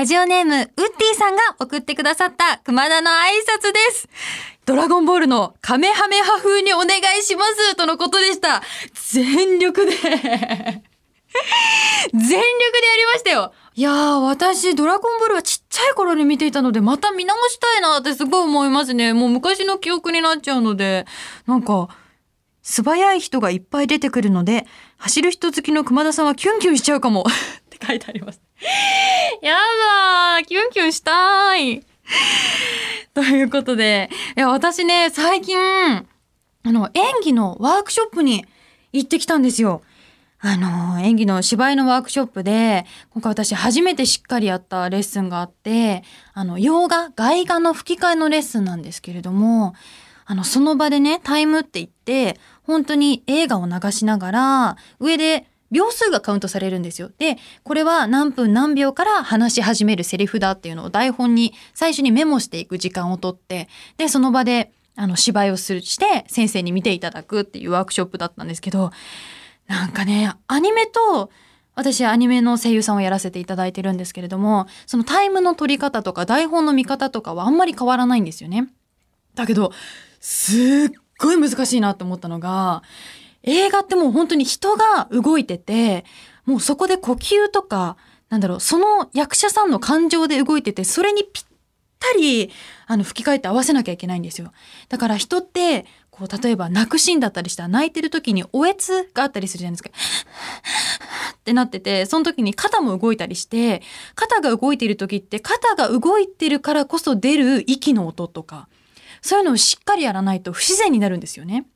ラジオネーム、ウッディさんが送ってくださった熊田の挨拶です。ドラゴンボールのカメハメハ風にお願いしますとのことでした。全力で 全力でやりましたよ。いやー、私、ドラゴンボールはちっちゃい頃に見ていたので、また見直したいなってすごい思いますね。もう昔の記憶になっちゃうので、なんか、素早い人がいっぱい出てくるので、走る人好きの熊田さんはキュンキュンしちゃうかも。って書いてあります。やだー、キュンキュンしたい。ということで、いや、私ね、最近、あの、演技のワークショップに行ってきたんですよ。あの、演技の芝居のワークショップで、今回私初めてしっかりやったレッスンがあって、あの、洋画、外画の吹き替えのレッスンなんですけれども、あの、その場でね、タイムって言って、本当に映画を流しながら、上で秒数がカウントされるんですよ。で、これは何分何秒から話し始めるセリフだっていうのを台本に最初にメモしていく時間をとって、で、その場で、あの、芝居をする、して、先生に見ていただくっていうワークショップだったんですけど、なんかね、アニメと、私アニメの声優さんをやらせていただいてるんですけれども、そのタイムの取り方とか台本の見方とかはあんまり変わらないんですよね。だけど、すっごい難しいなって思ったのが、映画ってもう本当に人が動いてて、もうそこで呼吸とか、なんだろう、その役者さんの感情で動いてて、それにぴったり、あの、吹き替えて合わせなきゃいけないんですよ。だから人って、こう、例えば泣くシーンだったりしたら泣いてる時におえつがあったりするじゃないですか。ってなってて、その時に肩も動いたりして、肩が動いている時って、肩が動いてるからこそ出る息の音とか、そういうのをしっかりやらないと不自然になるんですよね。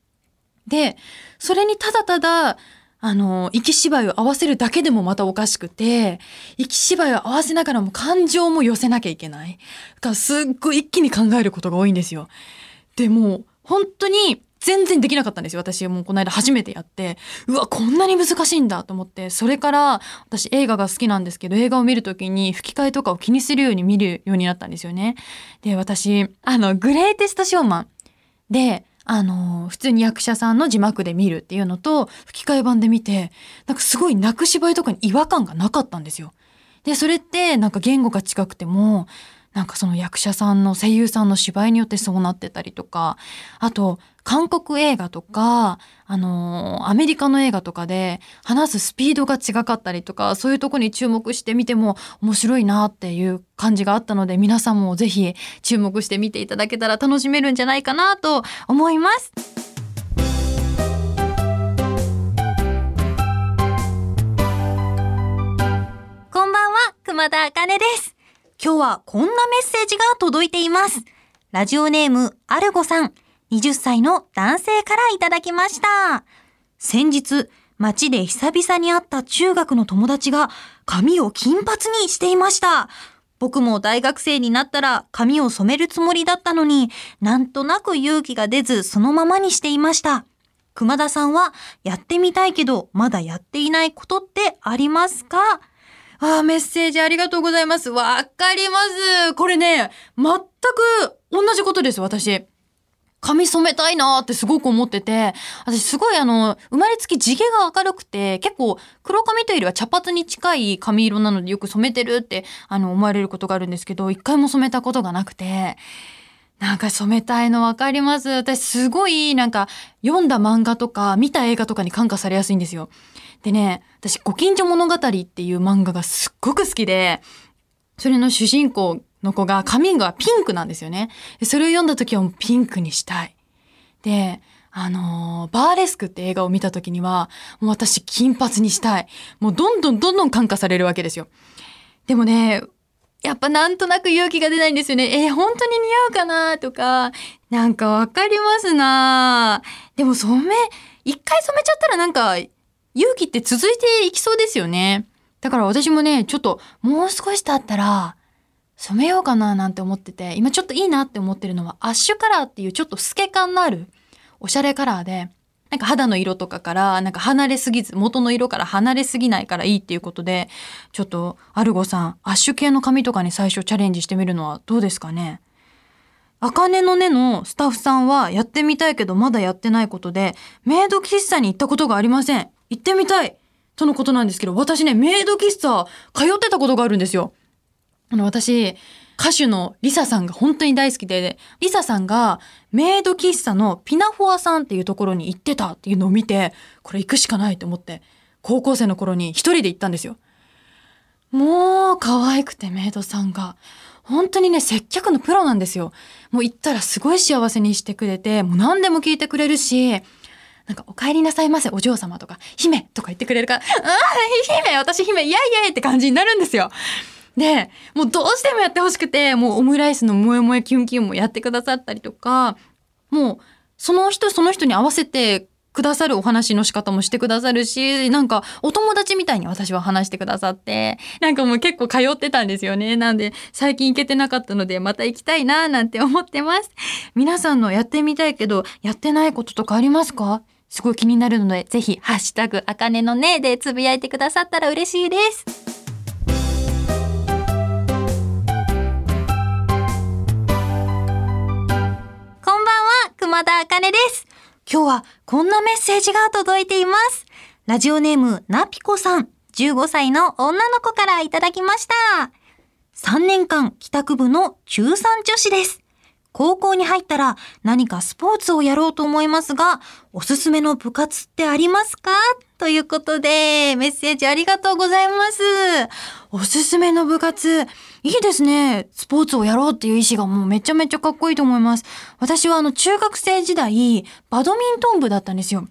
で、それにただただ、あの、息芝居を合わせるだけでもまたおかしくて、息芝居を合わせながらも感情も寄せなきゃいけない。だからすっごい一気に考えることが多いんですよ。でも、本当に全然できなかったんですよ。私もうこの間初めてやって、うわ、こんなに難しいんだと思って、それから私映画が好きなんですけど、映画を見るときに吹き替えとかを気にするように見るようになったんですよね。で、私、あの、グレイテストショーマンで、あの、普通に役者さんの字幕で見るっていうのと、吹き替え版で見て、なんかすごい泣く芝居とかに違和感がなかったんですよ。で、それってなんか言語が近くても、なんかその役者さんの声優さんの芝居によってそうなってたりとか、あと、韓国映画とか、あのーアメリカの映画とかで話すスピードが違かったりとか、そういうとこに注目してみても面白いなっていう感じがあったので、皆さんもぜひ注目して見ていただけたら楽しめるんじゃないかなと思います。こんばんは、熊田茜です。今日はこんなメッセージが届いています。ラジオネーム、アルゴさん、20歳の男性からいただきました。先日、街で久々に会った中学の友達が髪を金髪にしていました。僕も大学生になったら髪を染めるつもりだったのに、なんとなく勇気が出ずそのままにしていました。熊田さんはやってみたいけどまだやっていないことってありますか？あーメッセージありがとうございます。わかります。これね、全く同じことです、私。髪染めたいなーってすごく思ってて、私すごいあの、生まれつき地毛が明るくて、結構黒髪というよりは茶髪に近い髪色なのでよく染めてるってあの思われることがあるんですけど、一回も染めたことがなくて、なんか染めたいのわかります。私すごいなんか読んだ漫画とか見た映画とかに感化されやすいんですよ。でね、私ご近所物語っていう漫画がすっごく好きで、それの主人公の子が髪がピンクなんですよね。それを読んだ時はもうピンクにしたい。で、あのーバーレスクって映画を見た時には、もう私金髪にしたい。もうどんどんどんどん感化されるわけですよ。でもね、やっぱなんとなく勇気が出ないんですよね。えー本当に似合うかなとか、なんかわかりますなでも染め、一回染めちゃったらなんか、勇気って続いていきそうですよね。だから私もね、ちょっともう少し経ったら、染めようかななんて思ってて、今ちょっといいなって思ってるのは、アッシュカラーっていうちょっと透け感のあるおしゃれカラーで、なんか肌の色とかから、なんか離れすぎず、元の色から離れすぎないからいいっていうことで、ちょっと、アルゴさん、アッシュ系の髪とかに最初チャレンジしてみるのはどうですかねあかねのねのスタッフさんはやってみたいけどまだやってないことで、メイド喫茶に行ったことがありません。行ってみたいとのことなんですけど、私ね、メイド喫茶通ってたことがあるんですよ。あの、私、歌手のリサさんが本当に大好きで、リサさんがメイド喫茶のピナフォアさんっていうところに行ってたっていうのを見て、これ行くしかないと思って、高校生の頃に一人で行ったんですよ。もう可愛くてメイドさんが。本当にね、接客のプロなんですよ。もう行ったらすごい幸せにしてくれて、もう何でも聞いてくれるし、なんか、お帰りなさいませ、お嬢様とか、姫とか言ってくれるから、ああ、姫、私姫、イエイイエイって感じになるんですよ。で、もうどうしてもやってほしくて、もうオムライスの萌え萌えキュンキュンもやってくださったりとか、もう、その人その人に合わせてくださるお話の仕方もしてくださるし、なんかお友達みたいに私は話してくださって、なんかもう結構通ってたんですよね。なんで最近行けてなかったのでまた行きたいななんて思ってます。皆さんのやってみたいけどやってないこととかありますか？すごい気になるので、ぜひ、ハッシュタグ、あかねのねでつぶやいてくださったら嬉しいです。こんばんは、熊田あかねです。今日はこんなメッセージが届いています。ラジオネーム、なぴこさん、15歳の女の子からいただきました。3年間帰宅部の中3女子です。高校に入ったら何かスポーツをやろうと思いますが、おすすめの部活ってありますか？ということで、メッセージありがとうございます。おすすめの部活、いいですね。スポーツをやろうっていう意志がもうめちゃめちゃかっこいいと思います。私はあの中学生時代、バドミントン部だったんですよ。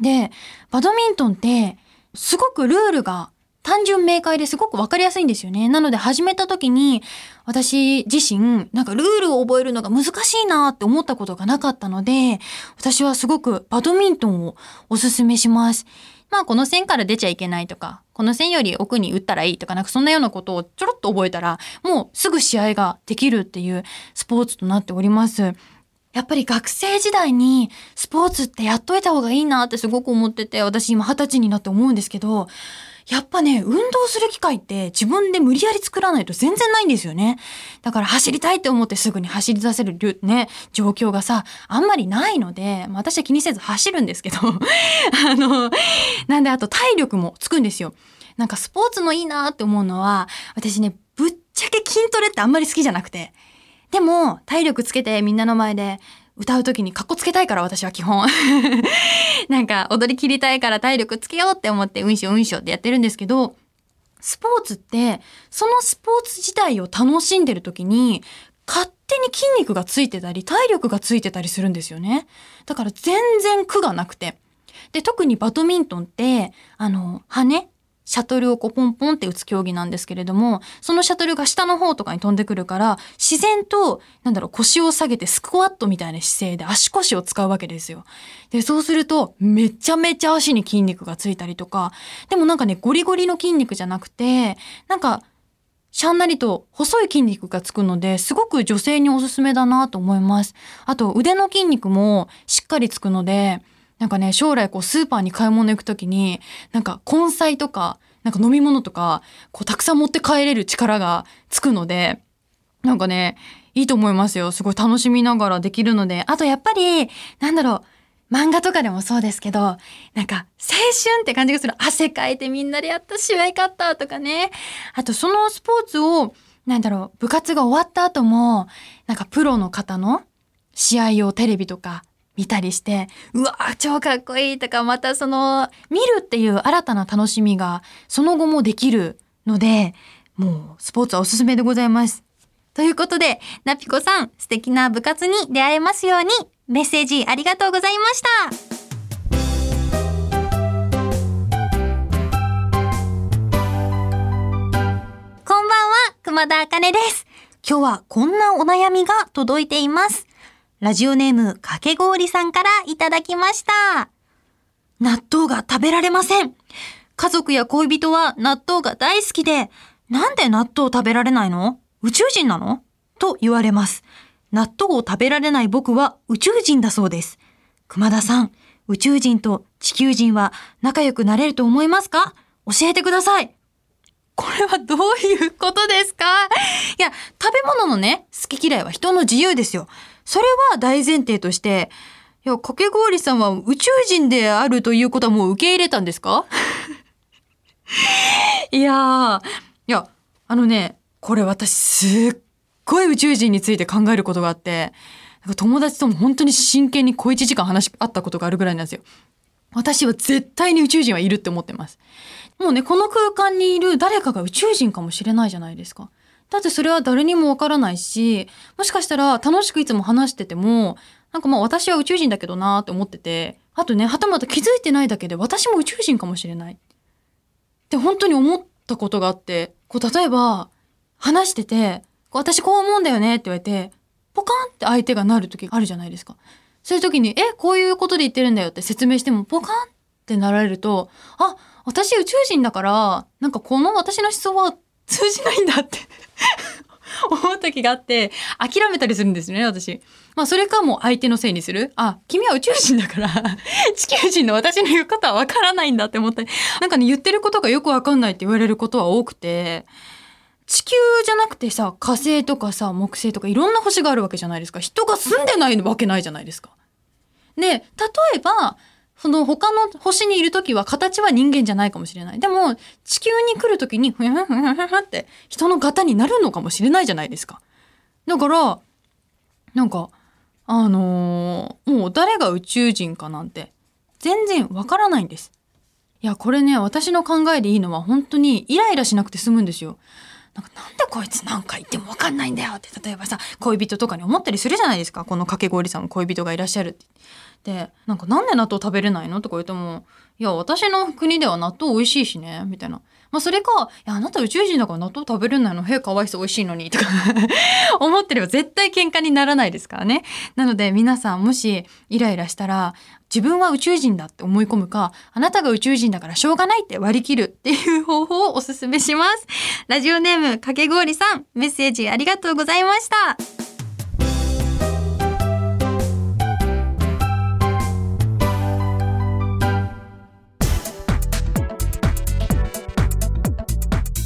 で、バドミントンって、すごくルールが単純明快ですごくわかりやすいんですよね。なので始めた時に、私自身、なんかルールを覚えるのが難しいなって思ったことがなかったので、私はすごくバドミントンをおすすめします。まあこの線から出ちゃいけないとか、この線より奥に打ったらいいとか、なんかそんなようなことをちょろっと覚えたら、もうすぐ試合ができるっていうスポーツとなっております。やっぱり学生時代にスポーツってやっといた方がいいなってすごく思ってて、私今二十歳になって思うんですけど、やっぱね、運動する機会って自分で無理やり作らないと全然ないんですよね。だから走りたいって思ってすぐに走り出せるね、状況がさ、あんまりないので、まあ私は気にせず走るんですけど、あの、なんであと体力もつくんですよ。なんかスポーツのいいなって思うのは、私ね、ぶっちゃけ筋トレってあんまり好きじゃなくて。でも、体力つけてみんなの前で歌う時にカッコつけたいから私は基本。なんか踊り切りたいから体力つけようって思ってうんしょうんしょってやってるんですけど、スポーツって、そのスポーツ自体を楽しんでる時に、勝手に筋肉がついてたり、体力がついてたりするんですよね。だから全然苦がなくて。で、特にバドミントンって、あの、羽シャトルをこうポンポンって打つ競技なんですけれども、そのシャトルが下の方とかに飛んでくるから、自然と、なんだろう、腰を下げてスクワットみたいな姿勢で足腰を使うわけですよ。で、そうすると、めちゃめちゃ足に筋肉がついたりとか、でもなんかね、ゴリゴリの筋肉じゃなくて、なんか、しゃんなりと細い筋肉がつくので、すごく女性におすすめだなと思います。あと、腕の筋肉もしっかりつくので、なんかね、将来こうスーパーに買い物行くときに、なんか根菜とか、なんか飲み物とか、こうたくさん持って帰れる力がつくので、なんかね、いいと思いますよ。すごい楽しみながらできるので。あとやっぱり、なんだろう、漫画とかでもそうですけど、なんか青春って感じがする。汗かいてみんなでやった試合勝ったとかね。あとそのスポーツを、なんだろう、部活が終わった後も、なんかプロの方の試合をテレビとか見たりして、うわ超かっこいいとか、またその、見るっていう新たな楽しみが、その後もできるので、もう、スポーツはおすすめでございます。ということで、なぴこさん、素敵な部活に出会えますように、メッセージありがとうございました。こんばんは、熊田あかねです。今日はこんなお悩みが届いています。ラジオネームかけごおりさんからいただきました。納豆が食べられません。家族や恋人は納豆が大好きで、なんで納豆食べられないの？宇宙人なの？と言われます。納豆を食べられない僕は宇宙人だそうです。熊田さん、宇宙人と地球人は仲良くなれると思いますか？教えてください。これはどういうことですか？いや、食べ物のね、好き嫌いは人の自由ですよ。それは大前提として、いや、かけごわりさんは宇宙人であるということはもう受け入れたんですか？いやー、いや、あのね、これ私すっごい宇宙人について考えることがあって、友達とも本当に真剣に小一時間話し合ったことがあるぐらいなんですよ。私は絶対に宇宙人はいるって思ってます。もうね、この空間にいる誰かが宇宙人かもしれないじゃないですか。だってそれは誰にもわからないし、もしかしたら楽しくいつも話してても、なんかまあ私は宇宙人だけどなーって思ってて、あとね、はたまた気づいてないだけで私も宇宙人かもしれない。って本当に思ったことがあって、こう例えば、話してて、私こう思うんだよねって言われて、ポカンって相手がなる時あるじゃないですか。そういう時に、え、こういうことで言ってるんだよって説明しても、ポカンってなられると、あ、私宇宙人だから、なんかこの私の思想は通じないんだって思う時があって、諦めたりするんですね、私。まあ、それかも相手のせいにする。あ、君は宇宙人だから地球人の私の言うことはわからないんだって思って、なんかね、言ってることがよくわかんないって言われることは多くて、地球じゃなくてさ、火星とかさ、木星とかいろんな星があるわけじゃないですか。人が住んでないわけないじゃないですか。で、例えば、その他の星にいるときは形は人間じゃないかもしれない。でも、地球に来るときに、ふやふやふやふやって人の型になるのかもしれないじゃないですか。だから、なんか、あのー、もう誰が宇宙人かなんて、全然わからないんです。いや、これね、私の考えでいいのは本当にイライラしなくて済むんですよ。なんかなんでこいつなんか言ってもわかんないんだよって例えばさ恋人とかに思ったりするじゃないですかこのかけ氷さん恋人がいらっしゃるって。でなんかなんで納豆食べれないの？とか言うともいや私の国では納豆美味しいしねみたいな。まあそれか、いやあなた宇宙人だから納豆食べれないの、へえかわいそう美味しいのにとか 思ってれば絶対喧嘩にならないですからね。なので皆さんもしイライラしたら自分は宇宙人だって思い込むか、あなたが宇宙人だからしょうがないって割り切るっていう方法をおすすめします。ラジオネームかけごうりさん、メッセージありがとうございました。